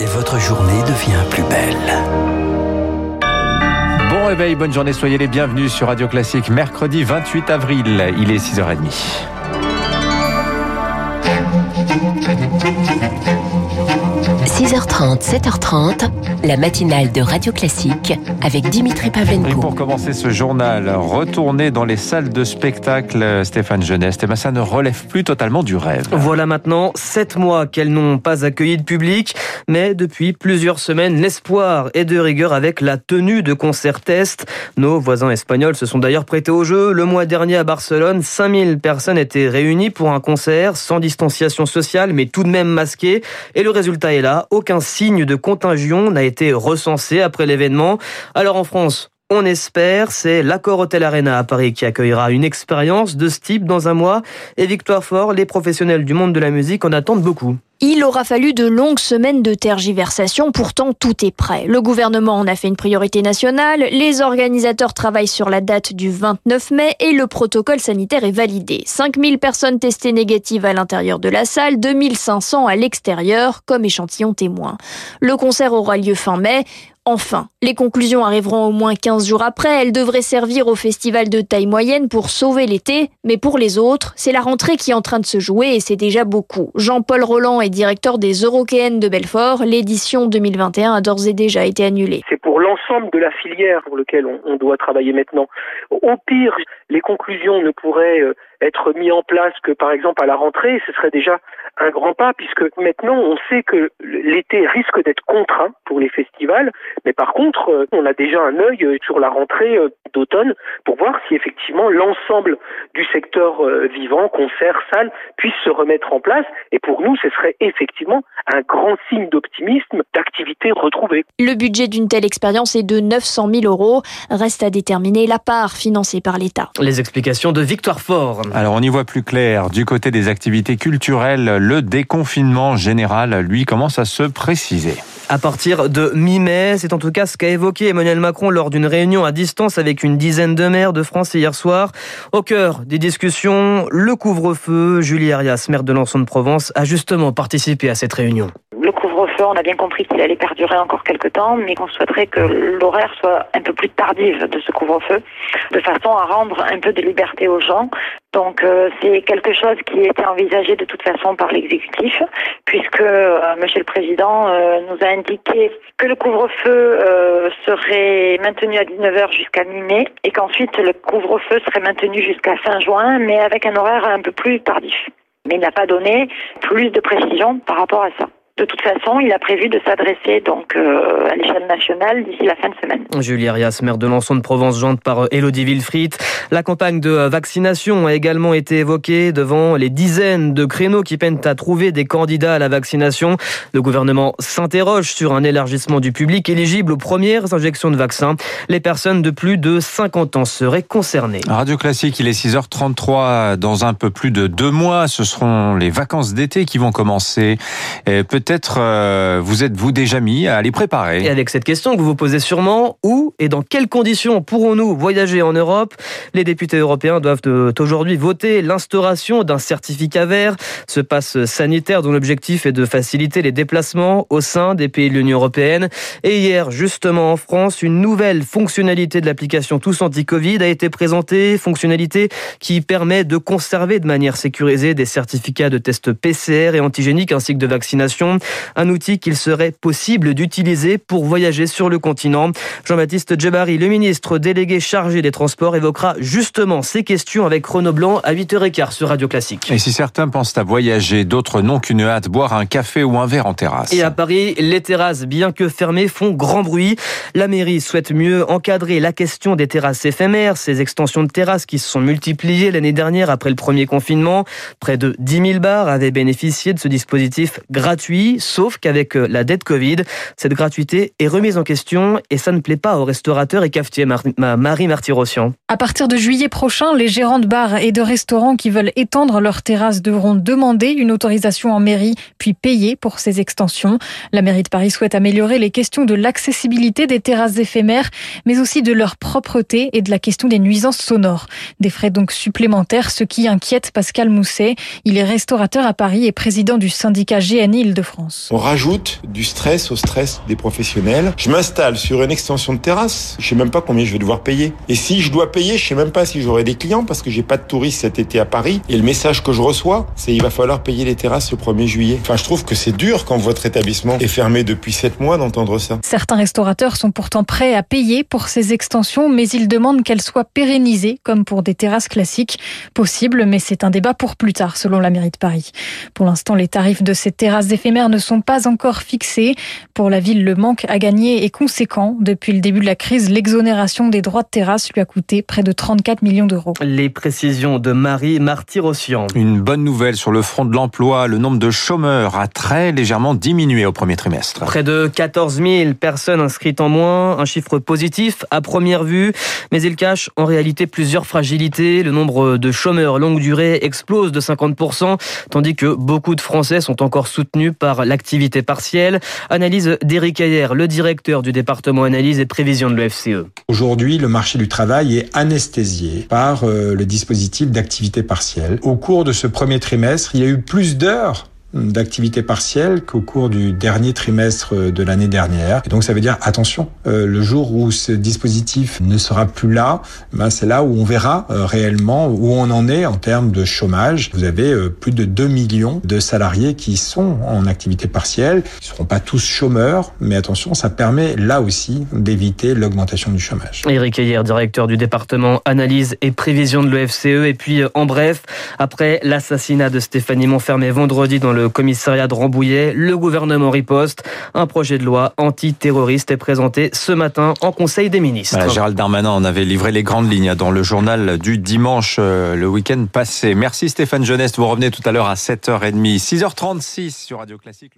et votre journée devient plus belle. Bon réveil, bonne journée, soyez les bienvenus sur Radio Classique, mercredi 28 avril, il est 6h30. 6h30, 7h30, la matinale de Radio Classique avec Dimitri Et Pavlenko. pour commencer ce journal, retourner dans les salles de spectacle, Stéphane Jeunesse, eh ben, ça ne relève plus totalement du rêve. Voilà maintenant sept mois qu'elles n'ont pas accueilli de public, mais depuis plusieurs semaines, l'espoir est de rigueur avec la tenue de concerts test. Nos voisins espagnols se sont d'ailleurs prêtés au jeu. Le mois dernier à Barcelone, 5000 personnes étaient réunies pour un concert sans distanciation sociale, mais tout de même masquées. Et le résultat est là. Aucun signe de contagion n'a été recensé après l'événement. Alors en France, on espère, c'est l'accord Hôtel Arena à Paris qui accueillera une expérience de ce type dans un mois. Et Victoire Fort, les professionnels du monde de la musique en attendent beaucoup. Il aura fallu de longues semaines de tergiversation, pourtant tout est prêt. Le gouvernement en a fait une priorité nationale, les organisateurs travaillent sur la date du 29 mai et le protocole sanitaire est validé. 5000 personnes testées négatives à l'intérieur de la salle, 2500 à l'extérieur comme échantillon témoin. Le concert aura lieu fin mai. Enfin, les conclusions arriveront au moins 15 jours après. Elles devraient servir au festival de taille moyenne pour sauver l'été. Mais pour les autres, c'est la rentrée qui est en train de se jouer et c'est déjà beaucoup. Jean-Paul Roland est directeur des Eurokéennes de Belfort. L'édition 2021 a d'ores et déjà été annulée. C'est pour l'ensemble de la filière pour lequel on, on doit travailler maintenant. Au pire, les conclusions ne pourraient euh, être mises en place que par exemple à la rentrée, ce serait déjà un grand pas puisque maintenant on sait que l'été risque d'être contraint pour les festivals, mais par contre euh, on a déjà un œil euh, sur la rentrée euh, d'automne pour voir si effectivement l'ensemble du secteur vivant, concerts, salles, puisse se remettre en place. Et pour nous, ce serait effectivement un grand signe d'optimisme, d'activité retrouvée. Le budget d'une telle expérience est de 900 000 euros. Reste à déterminer la part financée par l'État. Les explications de Victoire Fort. Alors on y voit plus clair. Du côté des activités culturelles, le déconfinement général, lui, commence à se préciser. À partir de mi-mai, c'est en tout cas ce qu'a évoqué Emmanuel Macron lors d'une réunion à distance avec une dizaine de maires de France hier soir. Au cœur des discussions, le couvre-feu. Julie Arias, maire de Lançon de Provence, a justement participé à cette réunion. Le couvre-feu, on a bien compris qu'il allait perdurer encore quelques temps, mais qu'on souhaiterait que l'horaire soit un peu plus tardive de ce couvre-feu, de façon à rendre un peu de liberté aux gens. Donc euh, c'est quelque chose qui était envisagé de toute façon par l'exécutif, puisque euh, Monsieur le Président euh, nous a indiqué que le couvre-feu euh, serait maintenu à 19h jusqu'à mi-mai et qu'ensuite le couvre-feu serait maintenu jusqu'à fin juin, mais avec un horaire un peu plus tardif. Mais il n'a pas donné plus de précision par rapport à ça. De toute façon, il a prévu de s'adresser donc euh, à l'échelle nationale d'ici la fin de semaine. Julie Arias, maire de Lançon de Provence, jointe par Elodie Wilfried. La campagne de vaccination a également été évoquée devant les dizaines de créneaux qui peinent à trouver des candidats à la vaccination. Le gouvernement s'interroge sur un élargissement du public éligible aux premières injections de vaccins. Les personnes de plus de 50 ans seraient concernées. Radio Classique, il est 6h33. Dans un peu plus de deux mois, ce seront les vacances d'été qui vont commencer. Et Peut-être euh, vous êtes-vous déjà mis à les préparer. Et avec cette question que vous vous posez sûrement, où et dans quelles conditions pourrons-nous voyager en Europe? Les députés européens doivent euh, aujourd'hui voter l'instauration d'un certificat vert, ce passe sanitaire dont l'objectif est de faciliter les déplacements au sein des pays de l'Union européenne. Et hier, justement en France, une nouvelle fonctionnalité de l'application Tous Anti-Covid a été présentée, fonctionnalité qui permet de conserver de manière sécurisée des certificats de tests PCR et antigéniques ainsi que de vaccination un outil qu'il serait possible d'utiliser pour voyager sur le continent. Jean-Baptiste Djebari, le ministre délégué chargé des Transports, évoquera justement ces questions avec Renaud Blanc à 8h15 sur Radio Classique. Et si certains pensent à voyager, d'autres n'ont qu'une hâte, boire un café ou un verre en terrasse. Et à Paris, les terrasses, bien que fermées, font grand bruit. La mairie souhaite mieux encadrer la question des terrasses éphémères, ces extensions de terrasses qui se sont multipliées l'année dernière après le premier confinement. Près de 10 000 bars avaient bénéficié de ce dispositif gratuit sauf qu'avec euh, la dette Covid, cette gratuité est remise en question et ça ne plaît pas aux restaurateurs et cafetiers. Marie Martyrossian. À partir de juillet prochain, les gérants de bars et de restaurants qui veulent étendre leurs terrasses devront demander une autorisation en mairie, puis payer pour ces extensions. La mairie de Paris souhaite améliorer les questions de l'accessibilité des terrasses éphémères, mais aussi de leur propreté et de la question des nuisances sonores. Des frais donc supplémentaires, ce qui inquiète Pascal Mousset. Il est restaurateur à Paris et président du syndicat GNI de France. On rajoute du stress au stress des professionnels. Je m'installe sur une extension de terrasse, je sais même pas combien je vais devoir payer. Et si je dois payer, je sais même pas si j'aurai des clients parce que j'ai pas de touristes cet été à Paris. Et le message que je reçois, c'est il va falloir payer les terrasses le 1er juillet. Enfin, je trouve que c'est dur quand votre établissement est fermé depuis 7 mois d'entendre ça. Certains restaurateurs sont pourtant prêts à payer pour ces extensions, mais ils demandent qu'elles soient pérennisées comme pour des terrasses classiques. Possible, mais c'est un débat pour plus tard, selon la mairie de Paris. Pour l'instant, les tarifs de ces terrasses éphémères ne sont pas encore fixés. Pour la ville, le manque à gagner est conséquent. Depuis le début de la crise, l'exonération des droits de terrasse lui a coûté près de 34 millions d'euros. Les précisions de Marie Martyrossian. Une bonne nouvelle sur le front de l'emploi. Le nombre de chômeurs a très légèrement diminué au premier trimestre. Près de 14 000 personnes inscrites en moins, un chiffre positif à première vue, mais il cache en réalité plusieurs fragilités. Le nombre de chômeurs longue durée explose de 50%, tandis que beaucoup de Français sont encore soutenus par l'activité partielle. Analyse d'Éric Ayer, le directeur du département analyse et prévision de l'OFCE. Aujourd'hui, le marché du travail est anesthésié par euh, le dispositif d'activité partielle. Au cours de ce premier trimestre, il y a eu plus d'heures d'activité partielle qu'au cours du dernier trimestre de l'année dernière. Donc ça veut dire attention, euh, le jour où ce dispositif ne sera plus là, ben c'est là où on verra euh, réellement où on en est en termes de chômage. Vous avez euh, plus de 2 millions de salariés qui sont en activité partielle. Ils ne seront pas tous chômeurs, mais attention, ça permet là aussi d'éviter l'augmentation du chômage. Éric Ayer, directeur du département analyse et prévision de l'OFCE. Et puis en bref, après l'assassinat de Stéphanie Montfermé vendredi dans le le commissariat de Rambouillet, le gouvernement riposte. Un projet de loi antiterroriste est présenté ce matin en Conseil des ministres. Voilà, Gérald Darmanin en avait livré les grandes lignes dans le journal du dimanche, euh, le week-end passé. Merci Stéphane Jeunesse, vous revenez tout à l'heure à 7h30, 6h36 sur Radio Classique.